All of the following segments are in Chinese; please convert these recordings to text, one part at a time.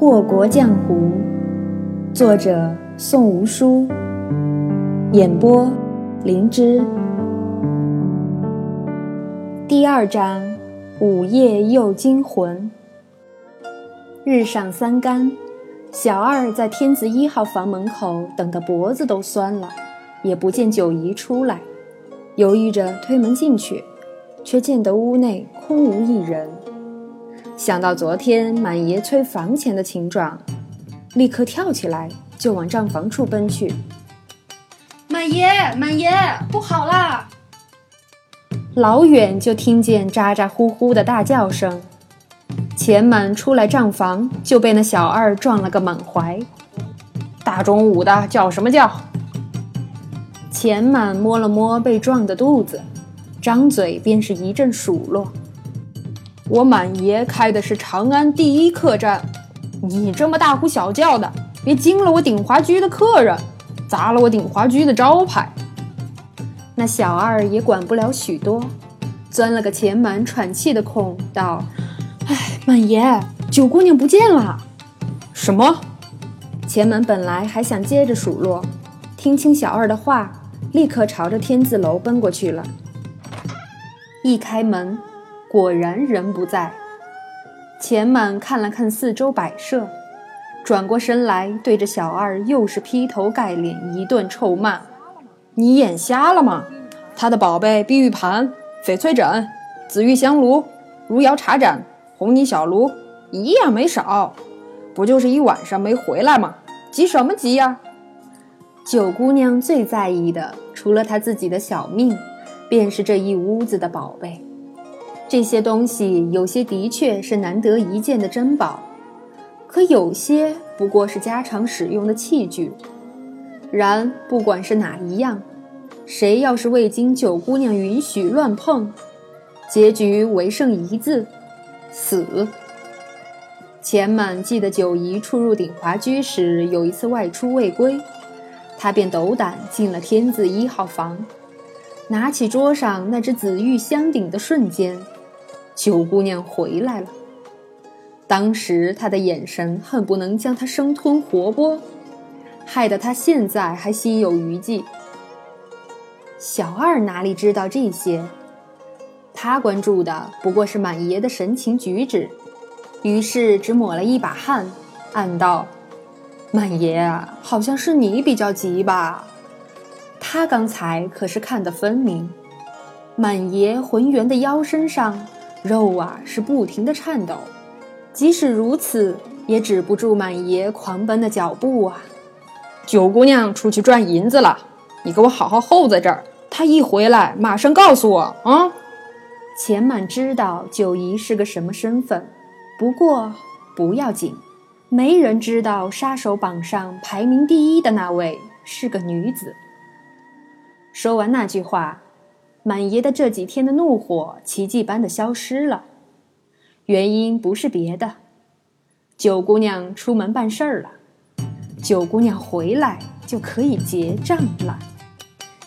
祸国江湖，作者宋无书，演播灵芝。第二章：午夜又惊魂。日上三竿，小二在天子一号房门口等得脖子都酸了，也不见九姨出来，犹豫着推门进去，却见得屋内空无一人。想到昨天满爷催房钱的情状，立刻跳起来就往账房处奔去。满爷，满爷，不好啦！老远就听见咋咋呼呼的大叫声，钱满出来账房就被那小二撞了个满怀。大中午的叫什么叫？钱满摸了摸被撞的肚子，张嘴便是一阵数落。我满爷开的是长安第一客栈，你这么大呼小叫的，别惊了我鼎华居的客人，砸了我鼎华居的招牌。那小二也管不了许多，钻了个前门喘气的空，道：“哎，满爷，九姑娘不见了。”什么？前门本来还想接着数落，听清小二的话，立刻朝着天字楼奔过去了。一开门。果然人不在，钱满看了看四周摆设，转过身来对着小二又是劈头盖脸一顿臭骂：“你眼瞎了吗？他的宝贝碧玉盘、翡翠枕、紫玉香炉、如窑茶盏、红泥小炉一样没少，不就是一晚上没回来吗？急什么急呀？”九姑娘最在意的，除了她自己的小命，便是这一屋子的宝贝。这些东西有些的确是难得一见的珍宝，可有些不过是家常使用的器具。然不管是哪一样，谁要是未经九姑娘允许乱碰，结局唯剩一字：死。钱满记得九姨初入鼎华居时有一次外出未归，他便斗胆进了天字一号房，拿起桌上那只紫玉香鼎的瞬间。九姑娘回来了，当时她的眼神恨不能将他生吞活剥，害得他现在还心有余悸。小二哪里知道这些？他关注的不过是满爷的神情举止，于是只抹了一把汗，暗道：“满爷啊，好像是你比较急吧？”他刚才可是看得分明，满爷浑圆的腰身上。肉啊，是不停的颤抖，即使如此，也止不住满爷狂奔的脚步啊！九姑娘出去赚银子了，你给我好好候在这儿，她一回来，马上告诉我啊！钱满知道九姨是个什么身份，不过不要紧，没人知道杀手榜上排名第一的那位是个女子。说完那句话。满爷的这几天的怒火奇迹般的消失了，原因不是别的，九姑娘出门办事儿了，九姑娘回来就可以结账了。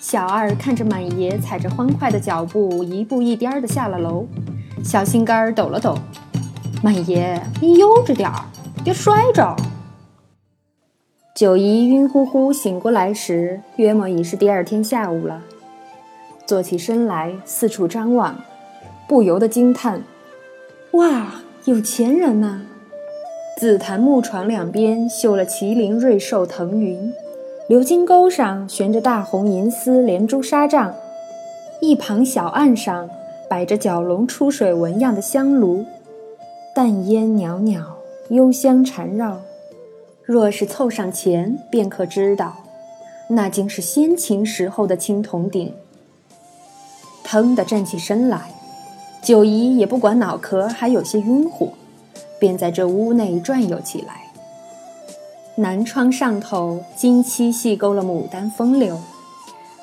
小二看着满爷踩着欢快的脚步一步一颠的下了楼，小心肝儿抖了抖。满爷，你悠着点儿，别摔着。九姨晕乎乎醒过来时，约莫已是第二天下午了。坐起身来，四处张望，不由得惊叹：“哇，有钱人呐！”紫檀木床两边绣了麒麟、瑞兽、腾云，鎏金钩上悬着大红银丝连珠纱帐，一旁小案上摆着蛟龙出水纹样的香炉，淡烟袅袅，幽香缠绕。若是凑上前，便可知道，那竟是先秦时候的青铜鼎。腾地站起身来，九姨也不管脑壳还有些晕乎，便在这屋内转悠起来。南窗上头金漆细勾了牡丹风流，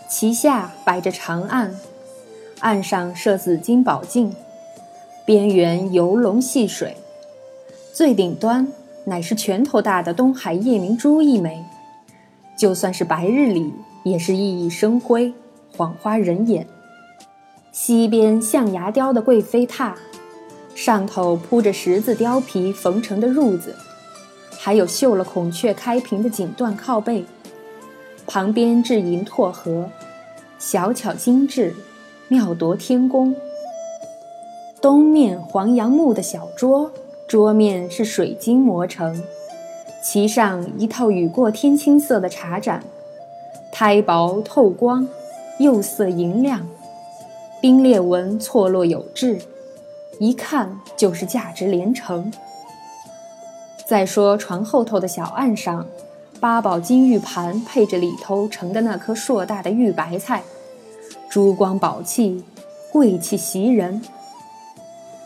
其下摆着长案，案上设紫金宝镜，边缘游龙戏水，最顶端乃是拳头大的东海夜明珠一枚，就算是白日里也是熠熠生辉，晃花人眼。西边象牙雕的贵妃榻，上头铺着十字貂皮缝成的褥子，还有绣了孔雀开屏的锦缎靠背，旁边置银拓盒，小巧精致，妙夺天工。东面黄杨木的小桌，桌面是水晶磨成，其上一套雨过天青色的茶盏，胎薄透光，釉色莹亮，冰裂纹错落有致，一看就是价值连城。再说床后头的小案上，八宝金玉盘配着里头盛的那颗硕大的玉白菜，珠光宝气，贵气袭人。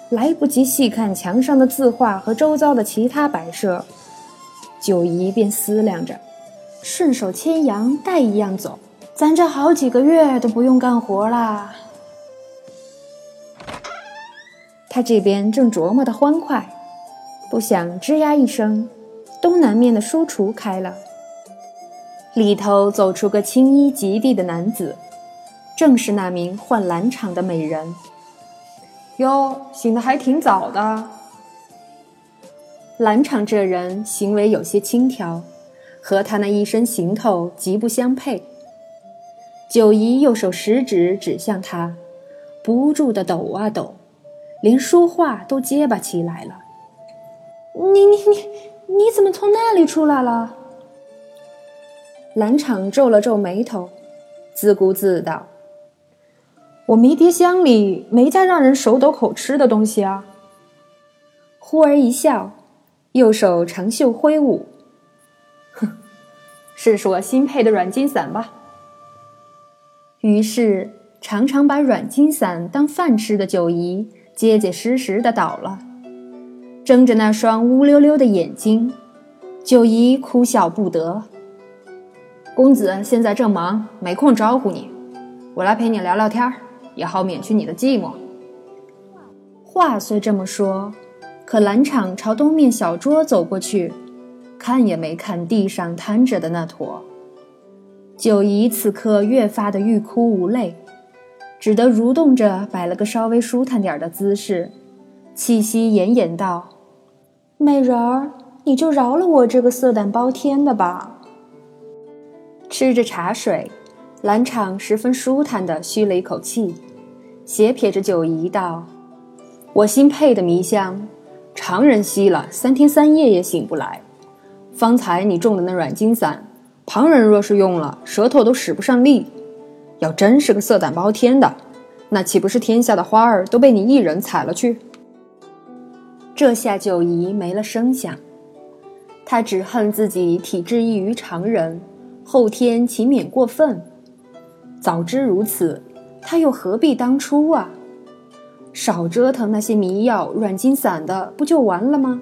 来不及细看墙上的字画和周遭的其他摆设，九姨便思量着，顺手牵羊带一样走，咱这好几个月都不用干活啦。他这边正琢磨的欢快，不想吱呀一声，东南面的书橱开了，里头走出个青衣及地的男子，正是那名换蓝场的美人。哟，醒得还挺早的。蓝场这人行为有些轻佻，和他那一身行头极不相配。九姨右手食指指向他，不住的抖啊抖，连说话都结巴起来了。你你你，你怎么从那里出来了？蓝场皱了皱眉头，自顾自道。我迷迭香里没再让人手抖口吃的东西啊！忽而一笑，右手长袖挥舞，哼，试试我新配的软筋伞吧。于是，常常把软筋伞当饭吃的九姨，结结实实的倒了，睁着那双乌溜溜的眼睛，九姨哭笑不得。公子现在正忙，没空招呼你，我来陪你聊聊天儿。也好免去你的寂寞。话虽这么说，可蓝场朝东面小桌走过去，看也没看地上摊着的那坨。九姨此刻越发的欲哭无泪，只得蠕动着摆了个稍微舒坦点的姿势，气息奄奄道：“美人儿，你就饶了我这个色胆包天的吧。”吃着茶水，蓝场十分舒坦地吁了一口气。斜瞥着九姨道：“我新配的迷香，常人吸了三天三夜也醒不来。方才你中的那软筋散，旁人若是用了，舌头都使不上力。要真是个色胆包天的，那岂不是天下的花儿都被你一人采了去？”这下九姨没了声响，她只恨自己体质异于常人，后天勤勉过分。早知如此。他又何必当初啊？少折腾那些迷药软筋散的，不就完了吗？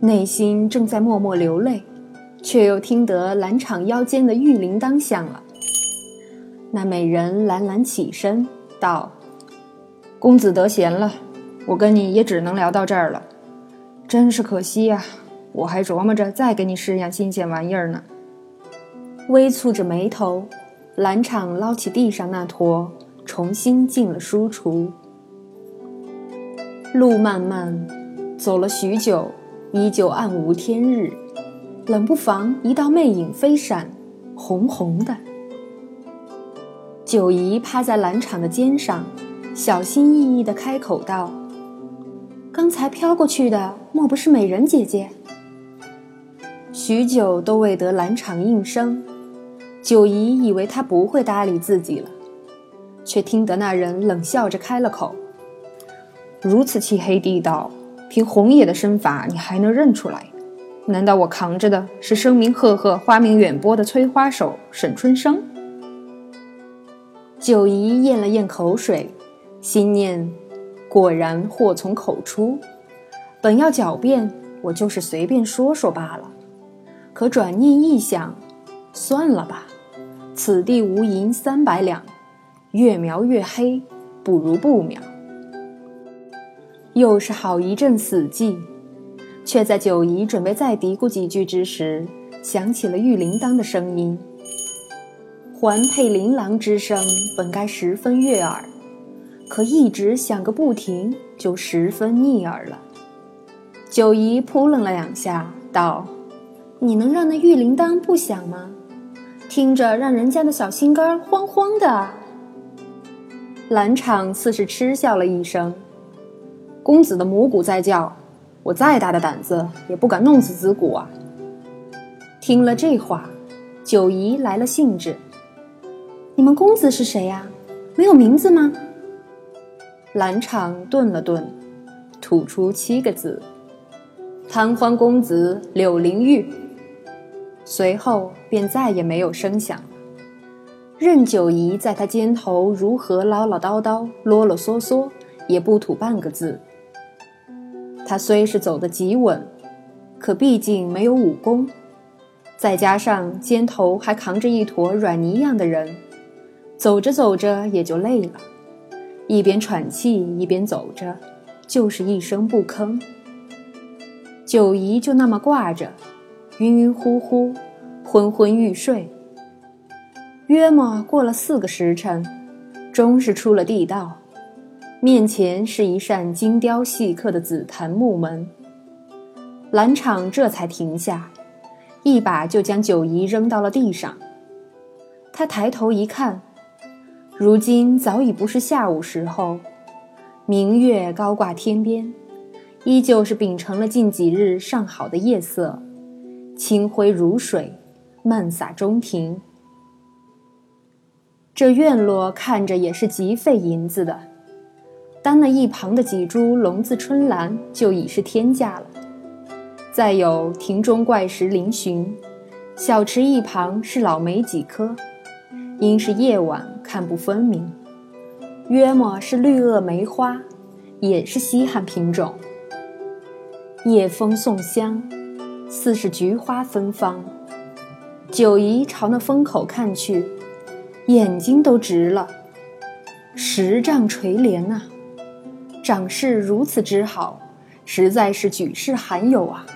内心正在默默流泪，却又听得兰场腰间的玉铃铛响了。那美人懒懒起身道：“公子得闲了，我跟你也只能聊到这儿了。真是可惜呀，我还琢磨着再给你试样新鲜玩意儿呢。”微蹙着眉头。蓝场捞起地上那坨，重新进了书橱。路漫漫，走了许久，依旧暗无天日。冷不防一道魅影飞闪，红红的。九姨趴在兰场的肩上，小心翼翼地开口道：“刚才飘过去的，莫不是美人姐姐？”许久都未得兰场应声。九姨以为他不会搭理自己了，却听得那人冷笑着开了口：“如此漆黑地道，凭红爷的身法，你还能认出来？难道我扛着的是声名赫赫、花名远播的催花手沈春生？”九姨咽了咽口水，心念：果然祸从口出。本要狡辩，我就是随便说说罢了。可转念一想，算了吧。此地无银三百两，越描越黑，不如不描。又是好一阵死寂，却在九姨准备再嘀咕几句之时，响起了玉铃铛的声音。环佩琳琅之声本该十分悦耳，可一直响个不停，就十分腻耳了。九姨扑棱了两下，道：“你能让那玉铃铛不响吗？听着让人家的小心肝慌慌的。”蓝场似是嗤笑了一声：“公子的母鼓在叫，我再大的胆子也不敢弄死子鼓啊。”听了这话，九姨来了兴致：“你们公子是谁呀？没有名字吗？”蓝场顿了顿，吐出七个字：“贪欢公子柳灵玉。”随后便再也没有声响。任九姨在他肩头如何唠唠叨叨、啰啰嗦嗦，也不吐半个字。他虽是走得极稳，可毕竟没有武功，再加上肩头还扛着一坨软泥样的人，走着走着也就累了，一边喘气一边走着，就是一声不吭。九姨就那么挂着，晕晕乎乎，昏昏欲睡。约莫过了四个时辰，终是出了地道，面前是一扇精雕细刻的紫檀木门。蓝场这才停下，一把就将九姨扔到了地上。他抬头一看，如今早已不是下午时候，明月高挂天边，依旧是秉承了近几日上好的夜色，清辉如水，漫洒中庭。这院落看着也是极费银子的，单那一旁的几株龙字春兰就已是天价了。再有庭中怪石嶙峋，小池一旁是老梅几棵，因是夜晚看不分明，约莫是绿萼梅花，也是稀罕品种。夜风送香，似是菊花芬芳。九姨朝那风口看去。眼睛都直了，十丈垂帘呐，长势如此之好，实在是举世罕有啊！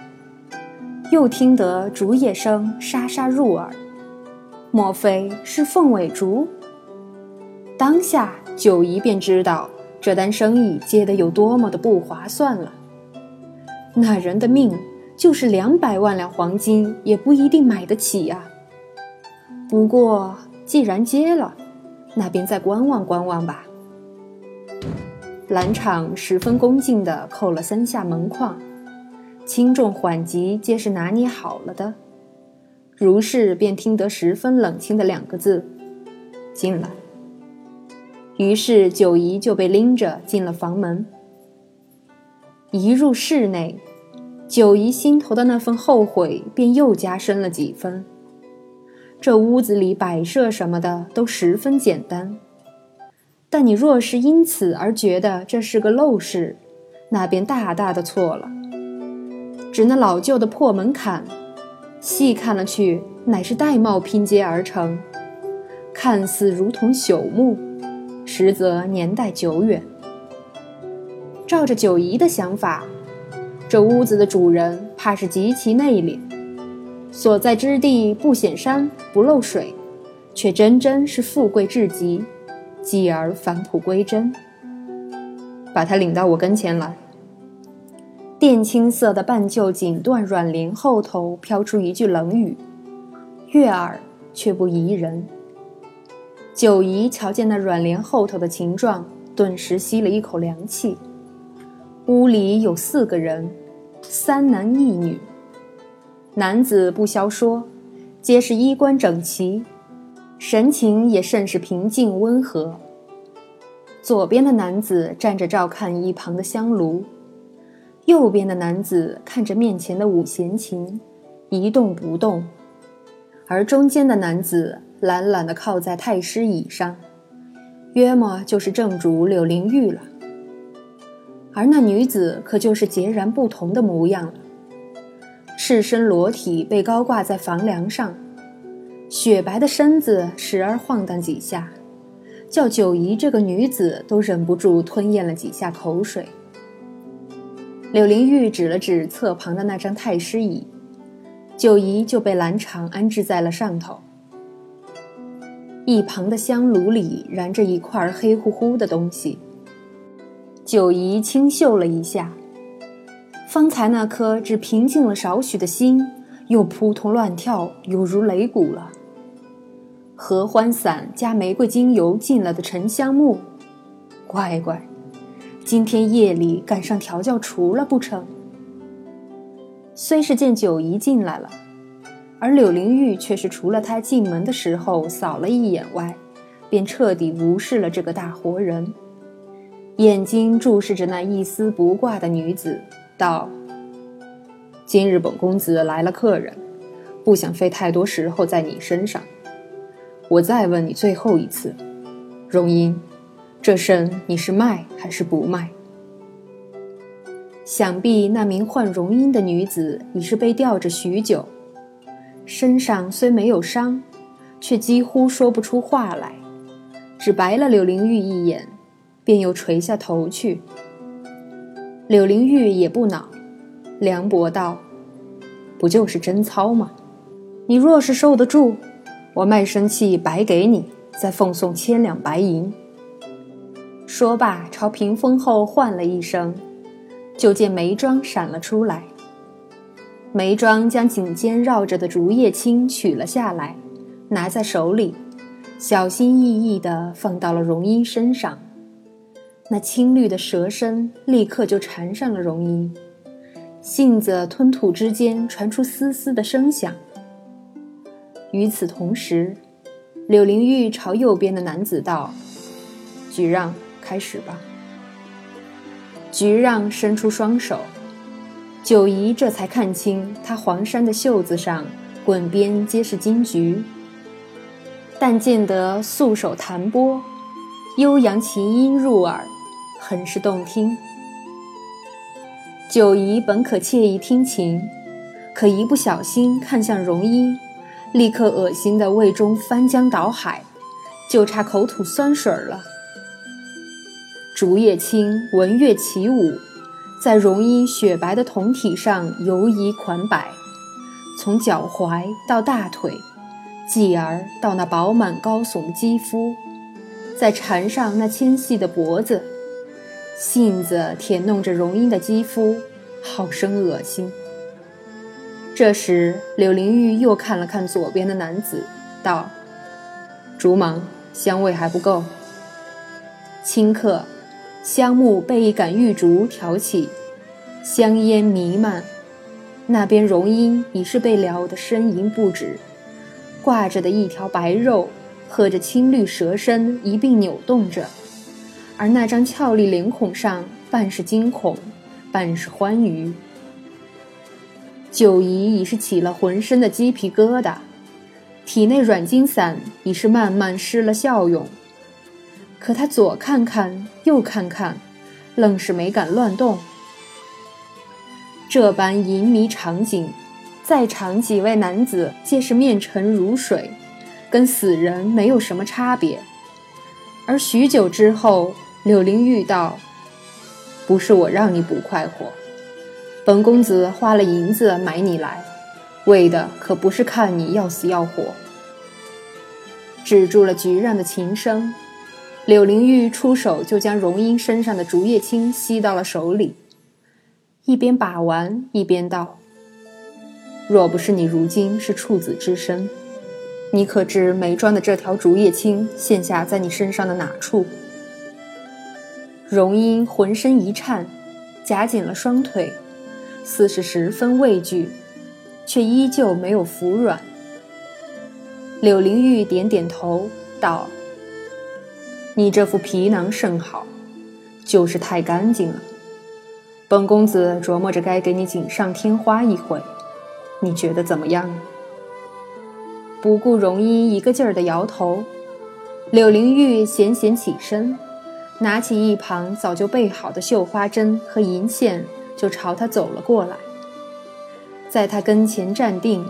又听得竹叶声沙沙入耳，莫非是凤尾竹？当下九姨便知道这单生意接的有多么的不划算了。那人的命就是两百万两黄金也不一定买得起呀。不过。既然接了，那便再观望观望吧。蓝场十分恭敬地叩了三下门框，轻重缓急皆是拿捏好了的。如是便听得十分冷清的两个字：“进来。”于是九姨就被拎着进了房门。一入室内，九姨心头的那份后悔便又加深了几分。这屋子里摆设什么的都十分简单，但你若是因此而觉得这是个陋室，那便大大的错了。只那老旧的破门槛，细看了去，乃是玳瑁拼接而成，看似如同朽木，实则年代久远。照着九姨的想法，这屋子的主人怕是极其内敛。所在之地不显山不漏水，却真真是富贵至极，继而返璞归真。把他领到我跟前来。靛青色的半旧锦缎软帘后头飘出一句冷语，悦耳却不宜人。九姨瞧见那软帘后头的情状，顿时吸了一口凉气。屋里有四个人，三男一女。男子不消说，皆是衣冠整齐，神情也甚是平静温和。左边的男子站着照看一旁的香炉，右边的男子看着面前的五弦琴，一动不动，而中间的男子懒懒地靠在太师椅上，约莫就是正主柳灵玉了。而那女子可就是截然不同的模样了。赤身裸体被高挂在房梁上，雪白的身子时而晃荡几下，叫九姨这个女子都忍不住吞咽了几下口水。柳灵玉指了指侧旁的那张太师椅，九姨就被蓝场安置在了上头。一旁的香炉里燃着一块黑乎乎的东西，九姨轻嗅了一下。方才那颗只平静了少许的心，又扑通乱跳，犹如擂鼓了。合欢散加玫瑰精油进了的沉香木，乖乖，今天夜里赶上调教厨了不成？虽是见九姨进来了，而柳灵玉却是除了他进门的时候扫了一眼外，便彻底无视了这个大活人，眼睛注视着那一丝不挂的女子，道：“今日本公子来了客人，不想费太多时候在你身上。”我再问你最后一次，荣英，这身你是卖还是不卖？想必那名唤荣英的女子已是被吊着许久，身上虽没有伤，却几乎说不出话来，只白了柳灵玉一眼，便又垂下头去。柳灵玉也不恼，凉薄道：“不就是贞操吗？你若是受得住。”我卖身契白给你，再奉送千两白银。说罢，朝屏风后唤了一声，就见眉庄闪了出来。眉庄将颈间绕着的竹叶青取了下来，拿在手里，小心翼翼地放到了荣英身上。那青绿的蛇身立刻就缠上了荣英，杏子吞吐之间传出丝丝的声响。与此同时，柳灵玉朝右边的男子道：“菊让，开始吧。”菊让伸出双手，九姨这才看清他黄衫的袖子上滚边皆是金菊，但见得素手弹拨，悠扬琴音入耳，很是动听。九姨本可惬意听琴，可一不小心看向容音。立刻恶心的胃中翻江倒海，就差口吐酸水了。竹叶青闻乐起舞，在容音雪白的胴体上游移款摆，从脚踝到大腿，继而到那饱满高耸的肌肤，再缠上那纤细的脖子，杏子舔弄着容音的肌肤，好生恶心。这时，柳灵玉又看了看左边的男子，道：“竹芒香味还不够。”顷刻，香木被一杆玉竹挑起，香烟弥漫。那边容音已是被撩得呻吟不止，挂着的一条白肉和着青绿蛇身一并扭动着，而那张俏丽脸孔上半是惊恐，半是欢愉。九姨已是起了浑身的鸡皮疙瘩，体内软筋散已是慢慢失了效用。可他左看看，右看看，愣是没敢乱动。这般淫迷场景，在场几位男子皆是面沉如水，跟死人没有什么差别。而许久之后，柳灵玉道：“不是我让你不快活。”本公子花了银子买你来，为的可不是看你要死要活。止住了菊让的琴声，柳灵玉出手就将荣英身上的竹叶青吸到了手里，一边把玩一边道：“若不是你如今是处子之身，你可知眉庄的这条竹叶青现下在你身上的哪处？”荣英浑身一颤，夹紧了双腿。似是十分畏惧，却依旧没有服软。柳灵玉点点头，道：“你这副皮囊甚好，就是太干净了。本公子琢磨着该给你锦上添花一回，你觉得怎么样？”不顾容音一个劲儿的摇头，柳灵玉闲闲起身，拿起一旁早就备好的绣花针和银线。就朝他走了过来，在他跟前站定。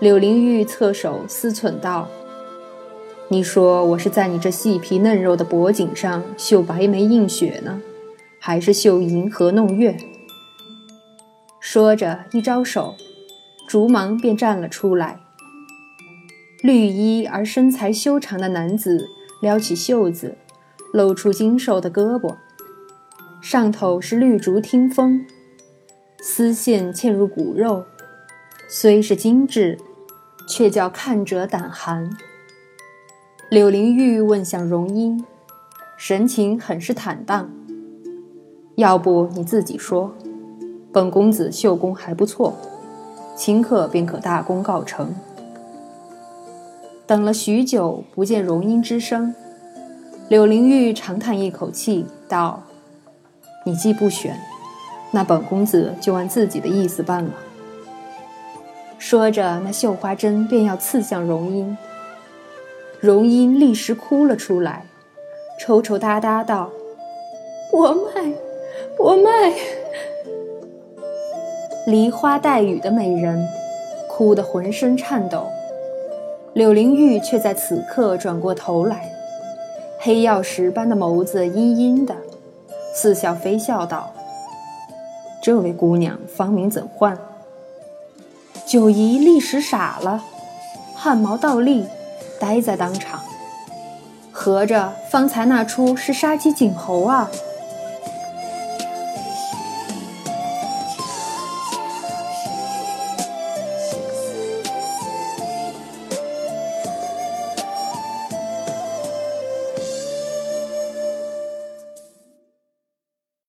柳灵玉侧手思忖道：“你说我是在你这细皮嫩肉的脖颈上绣白眉映雪呢，还是绣银河弄月？”说着一招手，竹芒便站了出来。绿衣而身材修长的男子撩起袖子，露出精瘦的胳膊。上头是绿竹听风，丝线嵌入骨肉，虽是精致，却叫看者胆寒。柳灵玉问向荣英，神情很是坦荡：“要不你自己说，本公子绣工还不错，顷刻便可大功告成。”等了许久，不见荣英之声，柳灵玉长叹一口气，道：“你既不选。”那本公子就按自己的意思办了。说着，那绣花针便要刺向荣英。荣英立时哭了出来，抽抽搭搭道：“我卖，我卖！”梨花带雨的美人，哭得浑身颤抖。柳灵玉却在此刻转过头来，黑曜石般的眸子阴阴的，似笑非笑道。这位姑娘芳名怎唤？九姨立时傻了，汗毛倒立，呆在当场。合着方才那出是杀鸡儆猴啊！